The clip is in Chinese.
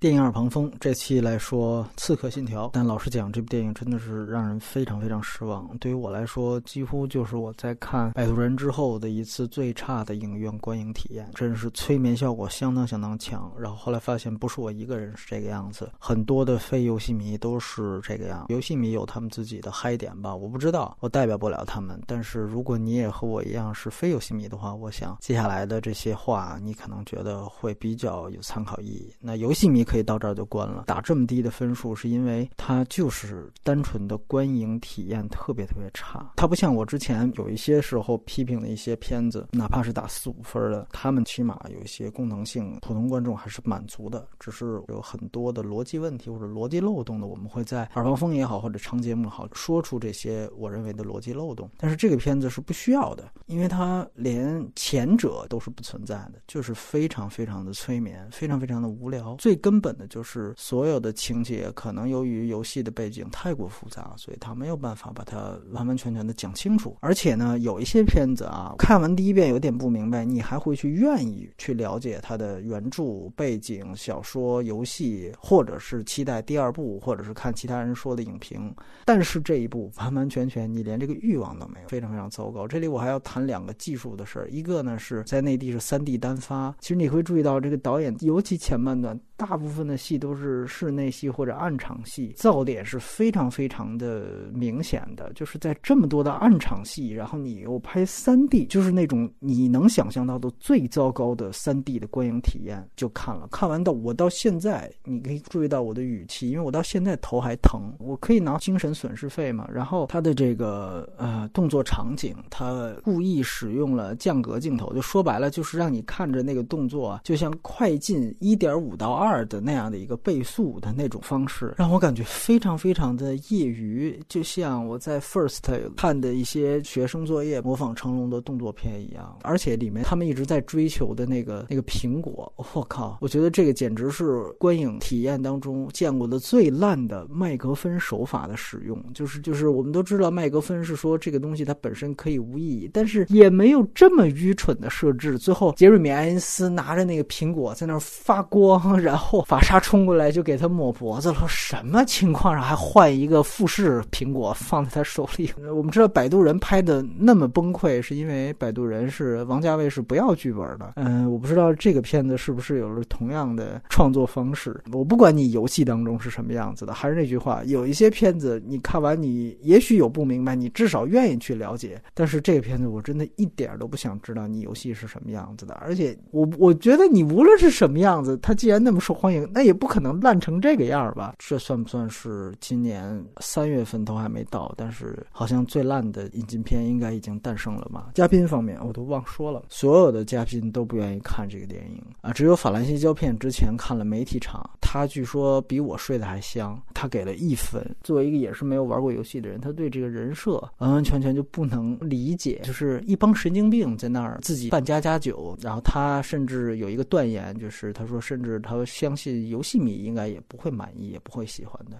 电影耳旁风这期来说《刺客信条》，但老实讲，这部电影真的是让人非常非常失望。对于我来说，几乎就是我在看《摆渡人》之后的一次最差的影院观影体验，真是催眠效果相当相当强。然后后来发现，不是我一个人是这个样子，很多的非游戏迷都是这个样。游戏迷有他们自己的嗨点吧，我不知道，我代表不了他们。但是如果你也和我一样是非游戏迷的话，我想接下来的这些话，你可能觉得会比较有参考意义。那游戏迷。可以到这儿就关了。打这么低的分数，是因为它就是单纯的观影体验特别特别差。它不像我之前有一些时候批评的一些片子，哪怕是打四五分的，他们起码有一些功能性，普通观众还是满足的。只是有很多的逻辑问题或者逻辑漏洞的，我们会在耳旁风也好或者长节目也好说出这些我认为的逻辑漏洞。但是这个片子是不需要的，因为它连前者都是不存在的，就是非常非常的催眠，非常非常的无聊。最根本的就是所有的情节可能由于游戏的背景太过复杂，所以他没有办法把它完完全全的讲清楚。而且呢，有一些片子啊，看完第一遍有点不明白，你还会去愿意去了解它的原著背景、小说、游戏，或者是期待第二部，或者是看其他人说的影评。但是这一部完完全全你连这个欲望都没有，非常非常糟糕。这里我还要谈两个技术的事儿，一个呢是在内地是三 D 单发，其实你会注意到这个导演，尤其前半段。大部部分的戏都是室内戏或者暗场戏，噪点是非常非常的明显的。就是在这么多的暗场戏，然后你又拍三 D，就是那种你能想象到的最糟糕的三 D 的观影体验，就看了。看完到我到现在，你可以注意到我的语气，因为我到现在头还疼。我可以拿精神损失费嘛？然后他的这个呃动作场景，他故意使用了降格镜头，就说白了就是让你看着那个动作就像快进一点五到二。的那样的一个倍速的那种方式，让我感觉非常非常的业余，就像我在 First 看的一些学生作业模仿成龙的动作片一样。而且里面他们一直在追求的那个那个苹果，我靠，我觉得这个简直是观影体验当中见过的最烂的麦格芬手法的使用。就是就是我们都知道麦格芬是说这个东西它本身可以无意义，但是也没有这么愚蠢的设置。最后杰瑞米爱因斯拿着那个苹果在那儿发光，然后。法沙冲过来就给他抹脖子了，什么情况上还换一个富士苹果放在他手里？我们知道《摆渡人》拍的那么崩溃，是因为《摆渡人》是王家卫是不要剧本的。嗯，我不知道这个片子是不是有了同样的创作方式。我不管你游戏当中是什么样子的，还是那句话，有一些片子你看完你也许有不明白，你至少愿意去了解。但是这个片子我真的一点都不想知道你游戏是什么样子的，而且我我觉得你无论是什么样子，他既然那么。受欢迎，那也不可能烂成这个样吧？这算不算是今年三月份都还没到，但是好像最烂的引进片应该已经诞生了嘛？嘉宾方面我都忘说了，所有的嘉宾都不愿意看这个电影啊，只有法兰西胶片之前看了媒体场，他据说比我睡得还香，他给了一分。作为一个也是没有玩过游戏的人，他对这个人设完完全全就不能理解，就是一帮神经病在那儿自己扮家家酒，然后他甚至有一个断言，就是他说甚至他。相信游戏迷应该也不会满意，也不会喜欢的。